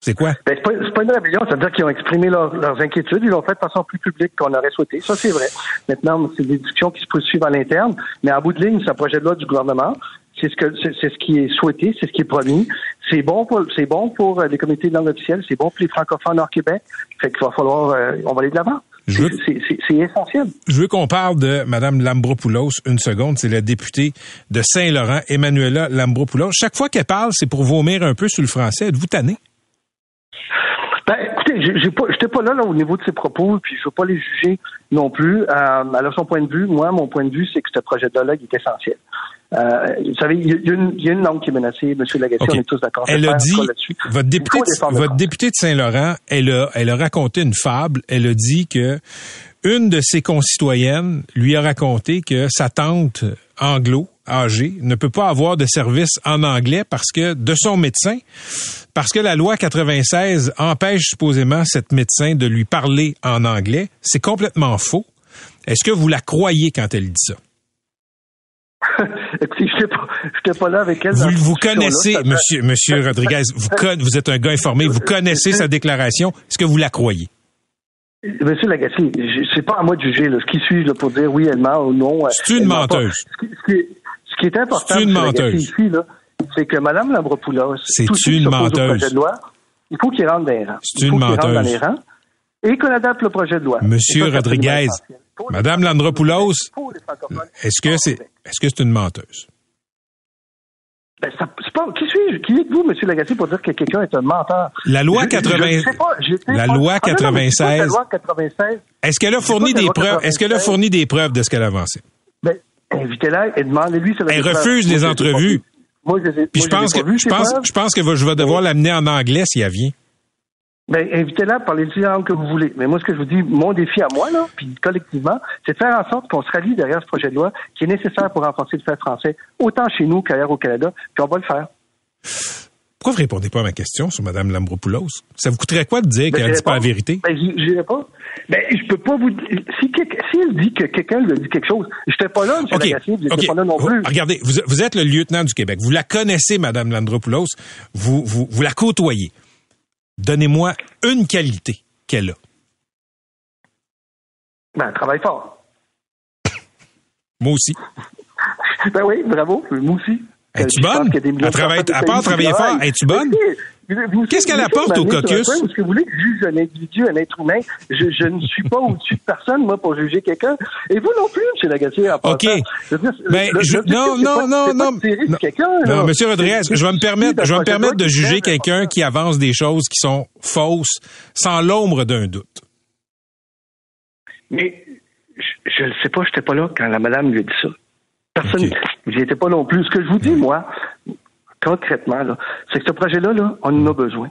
[SPEAKER 3] C'est quoi?
[SPEAKER 8] Ben, c'est pas, une rébellion, c'est-à-dire qu'ils ont exprimé leur- leurs inquiétudes, ils l'ont fait de façon plus publique qu'on aurait souhaité. Ça, c'est vrai. Maintenant, c'est des discussions qui se poursuivent à l'interne, mais à bout de ligne, c'est un projet de loi du gouvernement. C'est ce que c'est, ce qui est souhaité, c'est ce qui est promis. C'est bon pour c'est bon pour euh, les communautés de langue officielle, c'est bon pour les francophones hors Québec. Fait qu'il va falloir euh, on va aller de l'avant.
[SPEAKER 3] Veux-
[SPEAKER 8] c'est essentiel.
[SPEAKER 3] Je veux qu'on parle de Mme Lambropoulos une seconde. C'est la députée de Saint-Laurent, Emmanuela Lambropoulos. Chaque fois qu'elle parle, c'est pour vomir un peu sur le français. Êtes-vous tanné?
[SPEAKER 8] J'étais pas là, là au niveau de ses propos, puis je veux pas les juger non plus. Euh, alors son point de vue, moi, mon point de vue, c'est que ce projet de loi il est essentiel. Euh, vous savez, il y, a- une- il y a une langue qui est menacée, M. Lagacé,
[SPEAKER 3] OK.
[SPEAKER 8] on est tous d'accord.
[SPEAKER 3] Elle a dit, votre députée, de, votre députée de Saint-Laurent, elle a, elle a raconté une fable. Elle a dit que une de ses concitoyennes lui a raconté que sa tante anglo, âgée, ne peut pas avoir de service en anglais parce que, de son médecin, parce que la loi 96 empêche supposément cette médecin de lui parler en anglais. C'est complètement faux. Est-ce que vous la croyez quand elle dit ça?
[SPEAKER 8] Écoutez, je pas, j'étais pas là avec elle.
[SPEAKER 3] Vous, vous connaissez,
[SPEAKER 8] fait-
[SPEAKER 3] monsieur, monsieur Rodriguez, vous, con- vous êtes un gars informé, vous connaissez sa déclaration. Est-ce que vous la croyez?
[SPEAKER 8] Monsieur Lagacé, c'est pas à moi de juger. Là. Ce qui suis là, pour dire oui, elle ment ou non.
[SPEAKER 3] C'est une
[SPEAKER 8] pas.
[SPEAKER 3] menteuse.
[SPEAKER 8] Ce qui, ce qui est, ce qui est important,
[SPEAKER 3] C'est menteuse.
[SPEAKER 8] c'est que Mme Lambropoulos,
[SPEAKER 3] C'est une
[SPEAKER 8] au
[SPEAKER 3] menteuse.
[SPEAKER 8] projet de loi, il faut qu'ils rentrent dans les rangs.
[SPEAKER 3] C'est
[SPEAKER 8] Il faut
[SPEAKER 3] une
[SPEAKER 8] rentrent dans
[SPEAKER 3] menteuse.
[SPEAKER 8] les rangs et qu'on adapte le projet de loi.
[SPEAKER 3] Monsieur
[SPEAKER 8] ça,
[SPEAKER 3] Rodriguez, Madame Landropoulos, est-ce que c'est, est-ce que c'est une menteuse?
[SPEAKER 8] Ben, ça- c'est pas, qui suis-je? Qui êtes-vous, M. Lagacé, pour dire que quelqu'un est un menteur?
[SPEAKER 3] La loi
[SPEAKER 8] Je- je-
[SPEAKER 3] 80
[SPEAKER 8] je sais pas, j'étais
[SPEAKER 3] la
[SPEAKER 8] pas-
[SPEAKER 3] loi
[SPEAKER 8] Ah, non, non,
[SPEAKER 3] 96.
[SPEAKER 8] La loi 96.
[SPEAKER 3] Est-ce qu'elle a fourni des preuves? Est-ce qu'elle a
[SPEAKER 8] 96.
[SPEAKER 3] fourni des preuves de ce qu'elle a avancé?
[SPEAKER 8] Ben, invitez-la et demandez-lui.
[SPEAKER 3] Elle refuse
[SPEAKER 8] pas
[SPEAKER 3] entrevues.
[SPEAKER 8] vu. Moi, je
[SPEAKER 3] Puis
[SPEAKER 8] moi,
[SPEAKER 3] je pense que,
[SPEAKER 8] pas
[SPEAKER 3] je pense, je pense que je vais devoir l'amener en anglais si elle vient.
[SPEAKER 8] Ben, invitez-la, parlez les langues que vous voulez. Mais moi, ce que je vous dis, mon défi à moi, là, puis collectivement, c'est de faire en sorte qu'on se rallie derrière ce projet de loi qui est nécessaire pour renforcer le fait français, autant chez nous qu'ailleurs au Canada, puis on va le faire.
[SPEAKER 3] Pourquoi vous répondez pas à ma question sur Madame Lambropoulos? Ça vous coûterait quoi de dire
[SPEAKER 8] Ben,
[SPEAKER 3] qu'elle
[SPEAKER 8] je
[SPEAKER 3] dit pas la vérité?
[SPEAKER 8] Ben, j'y réponds. Ben, je peux pas vous dire. Si, si elle dit que quelqu'un lui a dit quelque chose, j'étais pas là, M.
[SPEAKER 3] OK.
[SPEAKER 8] Lagacé, vous n'étiez
[SPEAKER 3] OK.
[SPEAKER 8] pas là non plus.
[SPEAKER 3] Regardez, vous, vous êtes le lieutenant du Québec. Vous la connaissez, Madame Landropoulos. Vous, vous, vous la côtoyez. Donnez-moi une qualité qu'elle a.
[SPEAKER 8] Ben, elle travaille fort.
[SPEAKER 3] Moi aussi.
[SPEAKER 8] Ben oui, bravo, moi aussi.
[SPEAKER 3] Es-tu
[SPEAKER 8] Euh,
[SPEAKER 3] bonne? Elle travaille- à part travailler fort, es-tu bonne? Qu'est-ce qu'elle apporte au caucus?
[SPEAKER 8] Est-ce que vous voulez que je juge un individu, un être humain? Je, je ne suis pas au-dessus de personne, moi, pour juger quelqu'un. Et vous non plus, M. Lagacé, en
[SPEAKER 3] OK.
[SPEAKER 8] dire,
[SPEAKER 3] Ben,
[SPEAKER 8] le-
[SPEAKER 3] je-
[SPEAKER 8] l'objectif,
[SPEAKER 3] non, non,
[SPEAKER 8] pas-
[SPEAKER 3] non, non. Non, non. Monsieur Rodriguez, je vais me permettre, je vais me permettre de juger quelqu'un qui avance des choses qui sont fausses sans l'ombre d'un doute.
[SPEAKER 8] Mais je- ne sais pas, je n'étais pas là quand la madame lui a dit ça. Personne,
[SPEAKER 3] OK.
[SPEAKER 8] j'y étais pas non plus. Ce que je vous dis, moi, concrètement, c'est que ce projet-là, là, on en a besoin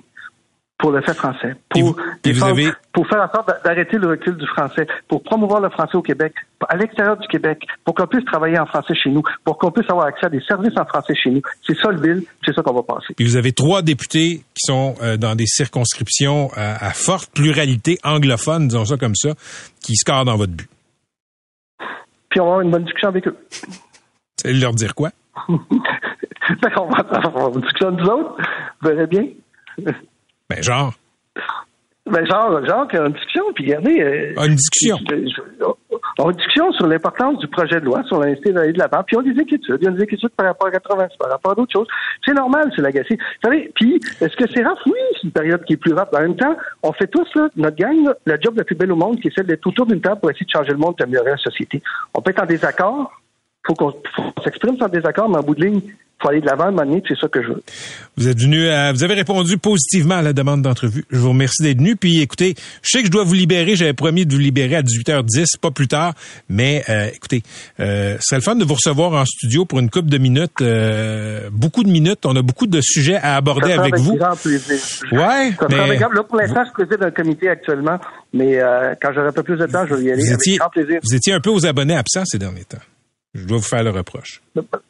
[SPEAKER 8] pour le fait français,
[SPEAKER 3] Et
[SPEAKER 8] pour,
[SPEAKER 3] vous- et vous
[SPEAKER 8] défendre-
[SPEAKER 3] avez-
[SPEAKER 8] pour faire en sorte d'a- d'arrêter le recul du français, pour promouvoir le français au Québec, à l'extérieur du Québec, pour qu'on puisse travailler en français chez nous, pour qu'on puisse avoir accès à des services en français chez nous. C'est ça le bill, c'est ça qu'on va passer.
[SPEAKER 3] Puis vous avez trois députés qui sont euh, dans des circonscriptions à, à forte pluralité anglophone, disons ça comme ça, qui scorent dans votre but.
[SPEAKER 8] Puis on va avoir une bonne discussion avec eux.
[SPEAKER 3] Vous allez leur dire quoi?
[SPEAKER 8] Fait qu'on va avoir une discussion nous autres, vous verrez bien.
[SPEAKER 3] Ben, genre,
[SPEAKER 8] Ben, genre, genre, qu'il y a une discussion, puis regardez. euh,
[SPEAKER 3] Ah, une discussion.
[SPEAKER 8] je- je- on a une discussion sur l'importance du projet de loi, sur l'invité d'aller de l'avant, puis on a des inquiétudes. Il y a des inquiétudes par rapport à 80, par rapport à d'autres choses. C'est normal, c'est l'agacé. Vous savez, puis, est-ce que c'est rare? Oui, c'est une période qui est plus rare. En même temps, on fait tous, là, notre gang, là, la job la plus belle au monde, qui est celle d'être autour d'une table pour essayer de changer le monde, d'améliorer la société. On peut être en désaccord, faut qu'on s'exprime sans désaccord, mais en bout de ligne, faut aller de l'avant, manière, c'est ça que je veux.
[SPEAKER 3] vous êtes venu, à- vous avez répondu positivement à la demande d'entrevue. Je vous remercie d'être venu. Puis écoutez, je sais que je dois vous libérer. J'avais promis de vous libérer à 18h10, pas plus tard. Mais euh, écoutez, euh, ce serait le fun de vous recevoir en studio pour une couple de minutes, euh, beaucoup de minutes. On a beaucoup de sujets à aborder
[SPEAKER 8] Ça sera
[SPEAKER 3] avec vous.
[SPEAKER 8] grand plaisir.
[SPEAKER 3] Ouais,
[SPEAKER 8] Ça
[SPEAKER 3] mais
[SPEAKER 8] avec Là, pour l'instant, je préside un comité actuellement, mais euh, quand j'aurai un peu plus de temps, je vais y aller
[SPEAKER 3] vous
[SPEAKER 8] avec grand plaisir.
[SPEAKER 3] vous étiez un peu aux abonnés absents ces derniers temps. Je dois vous faire le reproche.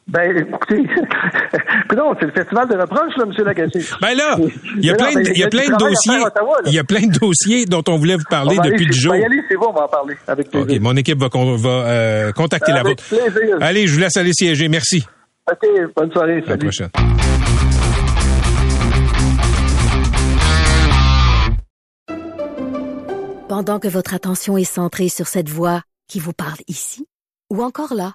[SPEAKER 8] Ben, écoutez, non, c'est le festival de reproches, là, M. Lagacé.
[SPEAKER 3] Ben là, il y a plein, de- il y a plein de dossiers,
[SPEAKER 8] Ottawa,
[SPEAKER 3] il y a plein de dossiers dont on voulait vous parler
[SPEAKER 8] aller,
[SPEAKER 3] depuis le jour.
[SPEAKER 8] on va y aller, c'est bon, on va en parler avec plaisir.
[SPEAKER 3] OK, mon équipe va, con- va euh, contacter la
[SPEAKER 8] Avec
[SPEAKER 3] vôtre.
[SPEAKER 8] plaisir.
[SPEAKER 3] Allez, je vous laisse aller siéger. Merci.
[SPEAKER 8] OK, bonne soirée.
[SPEAKER 3] À la
[SPEAKER 8] Salut.
[SPEAKER 3] prochaine.
[SPEAKER 1] Pendant que votre attention est centrée sur cette voix qui vous parle ici, ou encore là,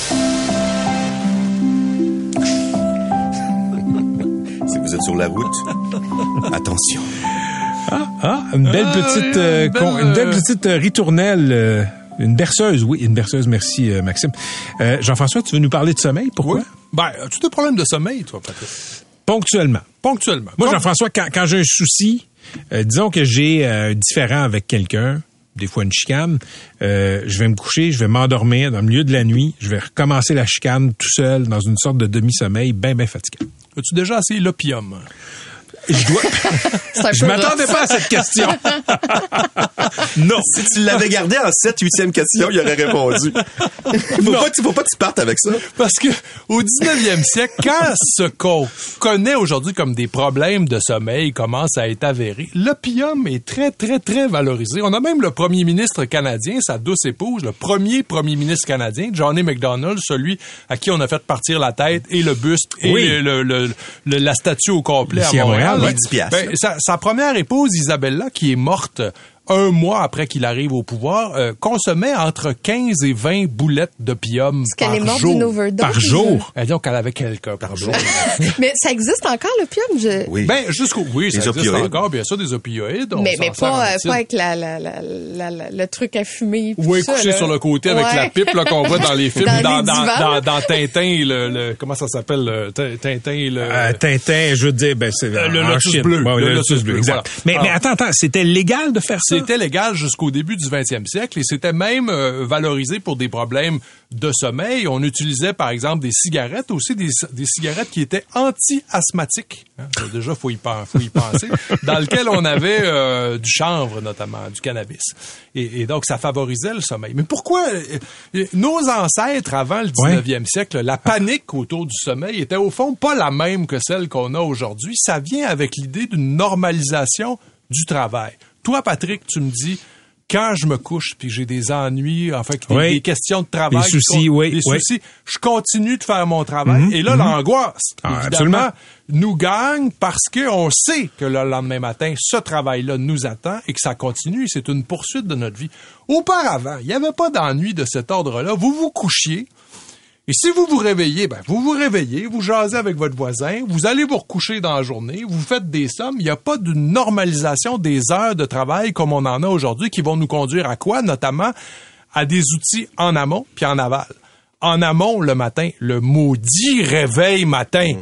[SPEAKER 9] Vous êtes sur la route, attention.
[SPEAKER 3] Ah, une belle
[SPEAKER 10] Ah,
[SPEAKER 3] petite,
[SPEAKER 10] une
[SPEAKER 3] euh,
[SPEAKER 10] belle,
[SPEAKER 3] con- une belle petite euh, ritournelle. euh, une berceuse, oui, une berceuse. Merci, euh, Maxime. Euh, Jean-François, tu veux nous parler de sommeil? Pourquoi?
[SPEAKER 10] Oui. Ben, as-tu des problèmes de sommeil, toi, Patrick?
[SPEAKER 3] Ponctuellement.
[SPEAKER 10] Ponctuellement.
[SPEAKER 3] Moi, Jean-François, quand, quand j'ai un souci, euh, disons que j'ai euh, un différent avec quelqu'un, des fois une chicane, euh, je vais me coucher, je vais m'endormir dans le milieu de la nuit, je vais recommencer la chicane tout seul dans une sorte de demi-sommeil bien, bien fatigant.
[SPEAKER 10] As-tu déjà essayé l'opium?
[SPEAKER 3] Je dois...
[SPEAKER 11] C'est un
[SPEAKER 3] je m'attendais pas à cette question. non.
[SPEAKER 9] Si tu l'avais gardé en 7 8e question, il aurait répondu. Faut pas, faut pas que tu partes avec ça.
[SPEAKER 10] Parce que au 19e siècle, quand ce qu'on connaît aujourd'hui comme des problèmes de sommeil commence à être avéré, l'opium est très, très, très valorisé. On a même le premier ministre canadien, sa douce épouse, le premier premier ministre canadien, Johnny MacDonald, celui à qui on a fait partir la tête et le buste et
[SPEAKER 3] Oui.
[SPEAKER 10] le, le- le- la statue au complet
[SPEAKER 3] Ici à
[SPEAKER 10] Montréal.
[SPEAKER 3] Montréal,
[SPEAKER 10] Ouais.
[SPEAKER 9] oui, 10 piastres,
[SPEAKER 10] Ben, sa première épouse, Isabella, qui est morte un mois après qu'il arrive au pouvoir, euh, consommait entre 15 et 20 boulettes d'opium par
[SPEAKER 11] est morte
[SPEAKER 10] jour.
[SPEAKER 11] d'une overdose?
[SPEAKER 3] Par jour.
[SPEAKER 10] Et donc, elle avait quelqu'un par jour.
[SPEAKER 11] Mais ça existe encore, l'opium? Je...
[SPEAKER 9] Oui.
[SPEAKER 10] ben, jusqu'au, oui, ça
[SPEAKER 9] Des
[SPEAKER 10] existe
[SPEAKER 9] opioïdes.
[SPEAKER 10] encore, bien sûr, des opioïdes. on
[SPEAKER 11] mais mais pas, euh, pas avec la, la, la, la- la- le truc à fumer.
[SPEAKER 10] Oui,
[SPEAKER 11] ça,
[SPEAKER 10] couché
[SPEAKER 11] là.
[SPEAKER 10] sur le côté avec
[SPEAKER 11] Ouais.
[SPEAKER 10] la pipe là, qu'on voit dans les films,
[SPEAKER 11] Dans
[SPEAKER 10] dans,
[SPEAKER 11] les
[SPEAKER 10] dans,
[SPEAKER 11] divans,
[SPEAKER 10] dans,
[SPEAKER 11] là.
[SPEAKER 10] dans Tintin, le, le- comment ça s'appelle, le Tin- Tintin, le...
[SPEAKER 3] Euh, Tintin, je veux dire, ben, c'est
[SPEAKER 10] le
[SPEAKER 3] en
[SPEAKER 10] lotus bleu. Le
[SPEAKER 3] le,
[SPEAKER 10] lotus bleu,
[SPEAKER 3] exact.
[SPEAKER 10] voilà.
[SPEAKER 3] Mais, mais
[SPEAKER 10] Alors-
[SPEAKER 3] attends, attends, c'était légal de faire ça?
[SPEAKER 10] C'était légal jusqu'au début du 20e siècle et c'était même euh, valorisé pour des problèmes de sommeil. On utilisait par exemple des cigarettes, aussi des, des cigarettes qui étaient anti-asthmatiques. Hein, déjà, faut y, faut y penser. dans lequel on avait euh, du chanvre notamment, du cannabis. Et, et donc, ça favorisait le sommeil. Mais pourquoi euh, euh, nos ancêtres avant le 19e siècle, la panique autour du sommeil était au fond pas la même que celle qu'on a aujourd'hui. Ça vient avec l'idée d'une normalisation du travail. Toi, Patrick, tu me dis, quand je me couche puis j'ai des ennuis, enfin, que des,
[SPEAKER 3] Oui.
[SPEAKER 10] des questions de travail,
[SPEAKER 3] Des soucis,
[SPEAKER 10] con-
[SPEAKER 3] oui,
[SPEAKER 10] des
[SPEAKER 3] oui.
[SPEAKER 10] soucis, je continue de faire mon travail.
[SPEAKER 3] Mhm,
[SPEAKER 10] Et là,
[SPEAKER 3] mhm.
[SPEAKER 10] l'angoisse,
[SPEAKER 3] Ah, absolument.
[SPEAKER 10] nous gagne parce qu'on sait que le lendemain matin, ce travail-là nous attend et que ça continue. C'est une poursuite de notre vie. Auparavant, il n'y avait pas d'ennui de cet ordre-là. Vous vous couchiez. Et si vous vous réveillez, ben, vous vous réveillez, vous jasez avec votre voisin, vous allez vous recoucher dans la journée, vous faites des sommes. Il n'y a pas de normalisation des heures de travail comme on en a aujourd'hui qui vont nous conduire à quoi? Notamment à des outils en amont puis en aval. En amont, le matin, le maudit réveil matin.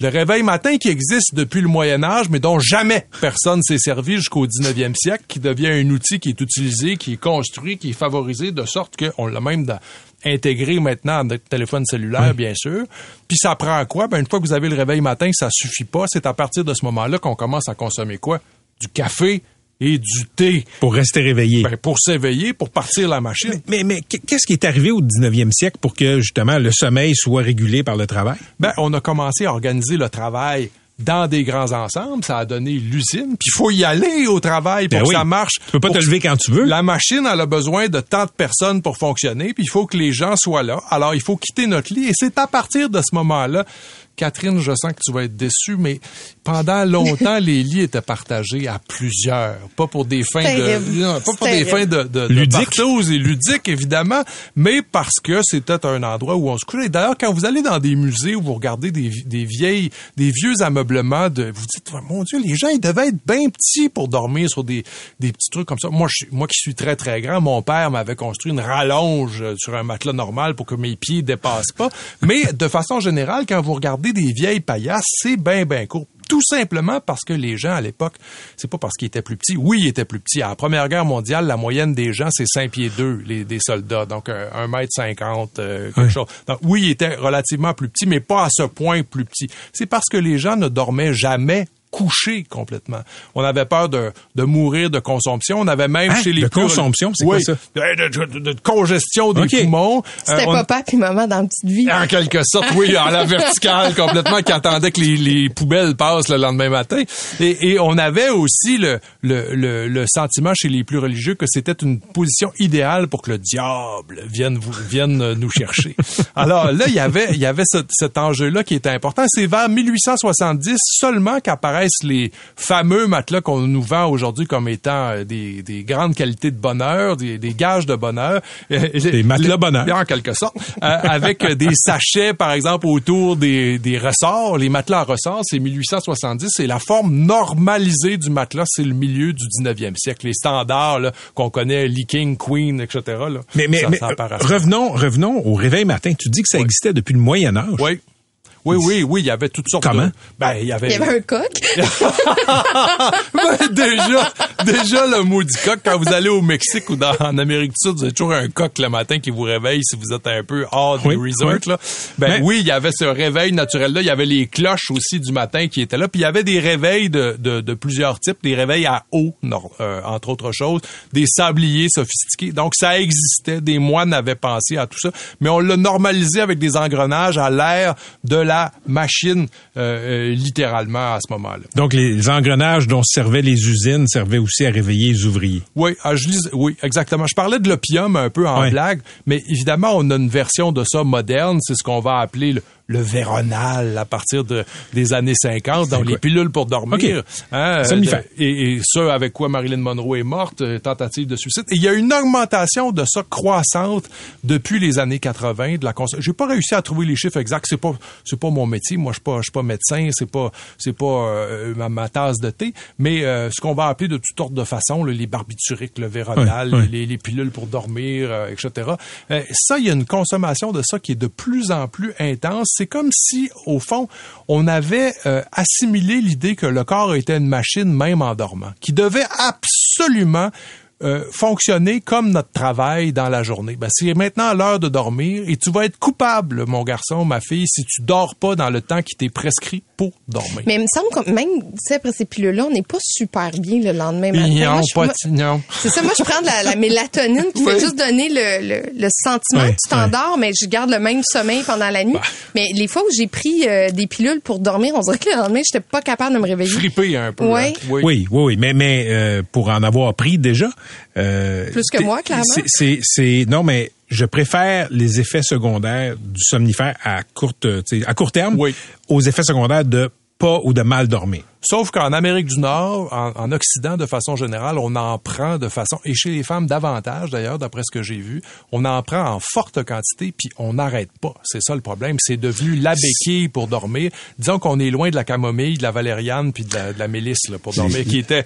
[SPEAKER 10] Le réveil matin qui existe depuis le Moyen Âge, mais dont jamais personne s'est servi jusqu'au 19e siècle, qui devient un outil qui est utilisé, qui est construit, qui est favorisé, de sorte qu'on l'a même dans- intégré maintenant à notre téléphone cellulaire, bien sûr. Puis ça prend quoi? Ben, une fois que vous avez le réveil matin, ça suffit pas. C'est à partir de ce moment-là qu'on commence à consommer quoi? Du café et du thé.
[SPEAKER 3] Pour rester réveillé.
[SPEAKER 10] Ben, pour s'éveiller, pour partir la machine.
[SPEAKER 3] Mais, mais qu'est-ce qui est arrivé au 19e siècle pour que, justement, le sommeil soit régulé par le travail?
[SPEAKER 10] Ben, on a commencé à organiser le travail dans des grands ensembles, ça a donné l'usine, puis il faut y aller au travail pour
[SPEAKER 3] Ben
[SPEAKER 10] que
[SPEAKER 3] oui.
[SPEAKER 10] ça marche.
[SPEAKER 3] Tu peux pas te lever quand tu veux.
[SPEAKER 10] La machine, elle a besoin de tant de personnes pour fonctionner, puis il faut que les gens soient là. Alors, il faut quitter notre lit, et c'est à partir de ce moment-là, Catherine, je sens que tu vas être déçue, mais pendant longtemps, les lits étaient partagés à plusieurs, pas pour des fins de, non, pas pour des fins de, de,
[SPEAKER 3] Ludique.
[SPEAKER 10] et ludiques, évidemment, mais parce que c'était un endroit où on se couchait. D'ailleurs, quand vous allez dans des musées où vous regardez des, des vieilles, des vieux ameublements, de, vous dites, mon Dieu, les gens, ils devaient être bien petits pour dormir sur des, des petits trucs comme ça. Moi, je, moi qui suis très, très grand, mon père m'avait construit une rallonge euh, sur un matelas normal pour que mes pieds dépassent pas. Mais de façon générale, quand vous regardez des vieilles paillasses, c'est bien, bien court. Tout simplement parce que les gens à l'époque, c'est pas parce qu'ils étaient plus petits. Oui, ils étaient plus petits. À la Première Guerre mondiale, la moyenne des gens, c'est 5 pieds 2, les, des soldats. Donc, euh, 1 mètre 50, euh, quelque
[SPEAKER 3] Oui.
[SPEAKER 10] chose. Donc, oui, ils étaient relativement plus petits, mais pas à ce point plus petits. C'est parce que les gens ne dormaient jamais coucher complètement. On avait peur de, de mourir de consomption. On avait même
[SPEAKER 3] Hein?
[SPEAKER 10] chez les
[SPEAKER 3] De
[SPEAKER 10] plus-
[SPEAKER 3] consomption, c'est
[SPEAKER 10] Oui,
[SPEAKER 3] quoi ça?
[SPEAKER 10] De, de- de- de congestion des
[SPEAKER 3] Ok.
[SPEAKER 10] poumons.
[SPEAKER 11] C'était
[SPEAKER 10] Euh, on-
[SPEAKER 11] papa puis maman dans la petite vie.
[SPEAKER 10] en quelque sorte, oui, à la verticale complètement, qui attendait que les, les poubelles passent le lendemain matin. Et, et on avait aussi le, le, le, le sentiment chez les plus religieux que c'était une position idéale pour que le diable vienne, vous, vienne euh, nous chercher. Alors là, il y avait, il y avait ce- cet enjeu-là qui était important. C'est vers 1870 seulement les fameux matelas qu'on nous vend aujourd'hui comme étant euh, des, des grandes qualités de bonheur, des, des gages de bonheur.
[SPEAKER 3] Des matelas bonheur.
[SPEAKER 10] En quelque sorte. Euh, avec euh, des sachets, par exemple, autour des, des ressorts. Les matelas à ressorts, c'est 1870. C'est la forme normalisée du matelas. C'est le milieu du 19e siècle. Les standards qu'on connaît, Lee King, Queen, etc. Là,
[SPEAKER 3] Mais, mais,
[SPEAKER 10] ça-
[SPEAKER 3] mais,
[SPEAKER 10] ça apparaît.
[SPEAKER 3] revenons, revenons au réveil matin. Tu dis que ça existait depuis le Moyen Âge.
[SPEAKER 10] Oui. Oui, oui, oui, il y avait toutes sortes
[SPEAKER 3] Comment?
[SPEAKER 10] de... Ben, il y avait...
[SPEAKER 11] Il y avait un coq.
[SPEAKER 10] Ben, déjà, déjà le mot du coq, quand vous allez au Mexique ou dans, en Amérique du Sud, vous avez toujours un coq le matin qui vous réveille si vous êtes un peu hors
[SPEAKER 3] Oui,
[SPEAKER 10] du resort.
[SPEAKER 3] oui.
[SPEAKER 10] Là. Ben
[SPEAKER 3] Mais-
[SPEAKER 10] oui, il y avait ce réveil naturel-là. Il y avait les cloches aussi du matin qui étaient là. Puis il y avait des réveils de, de, de plusieurs types, des réveils à eau, euh, entre autres choses, des sabliers sophistiqués. Donc ça existait. Des moines avaient pensé à tout ça. Mais on l'a normalisé avec des engrenages à l'ère de la machine, euh, euh, littéralement, à ce moment-là.
[SPEAKER 3] Donc, les engrenages dont servaient les usines servaient aussi à réveiller les ouvriers.
[SPEAKER 10] Oui, ah, je lis- oui, exactement. Je parlais de l'opium un peu en blague, mais évidemment, on a une version de ça moderne, c'est ce qu'on va appeler le, le véronal à partir de, des années 50, donc
[SPEAKER 3] quoi?
[SPEAKER 10] les pilules pour dormir.
[SPEAKER 3] OK.
[SPEAKER 10] Hein, de- et, et ce avec quoi Marilyn Monroe est morte, euh, tentative de suicide. Et il y a une augmentation de ça croissante depuis les années 80 de la cons- J'ai pas réussi à trouver les chiffres exacts, c'est pas c'est pas mon métier, moi je suis pas je suis pas médecin, c'est pas c'est pas euh, ma, ma tasse de thé, mais euh, ce qu'on va appeler de toutes sortes de façons, là, les barbituriques, le véronal. Les, les pilules pour dormir, euh, etc. Euh, ça, il y a une consommation de ça qui est de plus en plus intense. C'est comme si, au fond, on avait euh, assimilé l'idée que le corps était une machine même en dormant, qui devait absolument euh, fonctionner comme notre travail dans la journée. Ben, c'est maintenant l'heure de dormir et tu vas être coupable, mon garçon, ma fille, si tu dors pas dans le temps qui t'est prescrit pour dormir.
[SPEAKER 11] Mais il me semble que même, tu sais, après ces pilules-là, on n'est pas super bien le lendemain matin.
[SPEAKER 10] non,
[SPEAKER 11] Moi, je-
[SPEAKER 10] pas
[SPEAKER 11] moi-. C'est ça, moi, je prends de la, la mélatonine qui
[SPEAKER 10] Oui.
[SPEAKER 11] fait juste donner le, le, le sentiment que tu t'endors, mais je garde le même sommeil pendant la nuit.
[SPEAKER 10] Bah.
[SPEAKER 11] Mais les fois où j'ai pris euh, des pilules pour dormir, on dirait que le lendemain, j'étais pas capable de me réveiller.
[SPEAKER 10] Fripper un peu.
[SPEAKER 11] Ouais.
[SPEAKER 10] hein.
[SPEAKER 3] Oui, oui, oui. Mais, mais euh, pour en avoir pris déjà... euh,
[SPEAKER 11] Plus que moi, clairement.
[SPEAKER 3] c'est- C'est, c'est, non, mais je préfère les effets secondaires du somnifère à courte, sais, à court terme
[SPEAKER 10] Oui.
[SPEAKER 3] aux effets secondaires de pas ou de mal dormir.
[SPEAKER 10] Sauf qu'en Amérique du Nord, en, en Occident, de façon générale, on en prend de façon, et chez les femmes davantage d'ailleurs, d'après ce que j'ai vu, on en prend en forte quantité, puis on n'arrête pas. C'est ça le problème. C'est devenu la béquille pour dormir. Disons qu'on est loin de la camomille, de la valériane, puis de la, de la mélisse là, pour dormir, qui était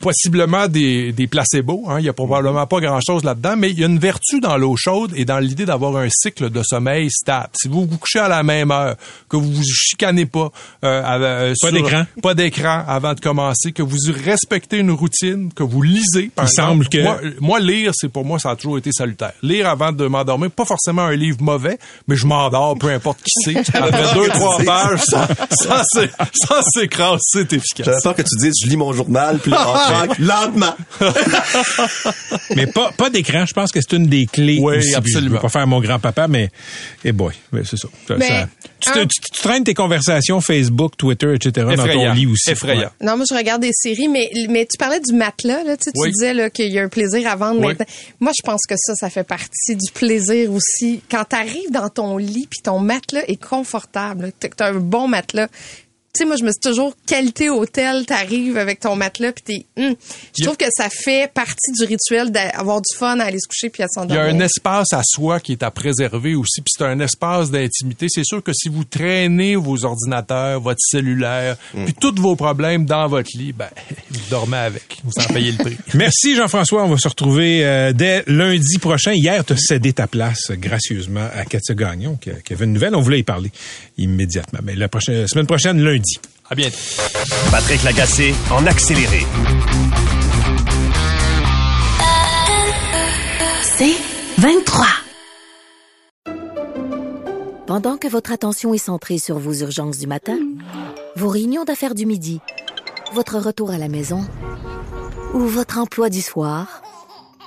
[SPEAKER 10] possiblement des, des placebos. Hein. Il y a probablement pas grand-chose là-dedans, mais il y a une vertu dans l'eau chaude et dans l'idée d'avoir un cycle de sommeil stable. Si vous vous couchez à la même heure, que vous vous chicanez pas, euh, euh,
[SPEAKER 3] Pas d'écran.
[SPEAKER 10] pas d'écran avant de commencer, que vous respectez une routine, que vous lisez. Par
[SPEAKER 3] Il
[SPEAKER 10] exemple.
[SPEAKER 3] semble que-
[SPEAKER 10] moi, moi, lire, c'est pour moi, ça a toujours été salutaire. Lire avant de m'endormir, pas forcément un livre mauvais, mais je m'endors, peu importe qui c'est. Après deux, trois pages, ça, ça, c'est- ça s'écrase, c'est efficace.
[SPEAKER 9] Peur que tu dises, je lis mon journal, puis lentement.
[SPEAKER 3] mais pas, pas d'écran, je pense que c'est une des clés.
[SPEAKER 10] Oui,
[SPEAKER 3] aussi.
[SPEAKER 10] Absolument.
[SPEAKER 3] Je veux pas faire mon grand-papa, mais, eh boy, mais c'est ça. Ça-
[SPEAKER 11] Mais,
[SPEAKER 3] ça- tu, te-
[SPEAKER 11] un-
[SPEAKER 3] tu- tu traînes tes conversations Facebook, Twitter, etc. dans ton lit aussi.
[SPEAKER 10] Effrayant.
[SPEAKER 3] Ouais.
[SPEAKER 11] Non, moi, je regarde des séries, mais, mais tu parlais du matelas, là, tu, sais, tu disais là, qu'il y a un plaisir à vendre
[SPEAKER 10] Oui.
[SPEAKER 11] maintenant. Moi, je pense que ça, ça fait partie du plaisir aussi. Quand tu arrives dans ton lit, puis ton matelas est confortable, t'as- t'as un bon matelas. Tu sais, moi, je me suis toujours qualité hôtel, t'arrives avec ton matelas, puis t'es... hum. Je
[SPEAKER 10] Il y a-
[SPEAKER 11] trouve que ça fait partie du rituel d'avoir du fun à aller se coucher puis à
[SPEAKER 10] Il y a
[SPEAKER 11] s'endormir.
[SPEAKER 10] un espace à soi qui est à préserver aussi, puis c'est un espace d'intimité. C'est sûr que si vous traînez vos ordinateurs, votre cellulaire, puis tous vos problèmes dans votre lit, ben, vous dormez avec. Vous en payez le prix.
[SPEAKER 3] Merci Jean-François. On va se retrouver euh, dès lundi prochain. Hier, tu as cédé ta place gracieusement à Katia Gagnon, qui, qui avait une nouvelle. On voulait y parler immédiatement. Mais la prochaine, semaine prochaine, lundi.
[SPEAKER 10] À bientôt.
[SPEAKER 2] Patrick Lagacé en accéléré.
[SPEAKER 1] C'est 23. Pendant que votre attention est centrée sur vos urgences du matin, vos réunions d'affaires du midi, votre retour à la maison ou votre emploi du soir,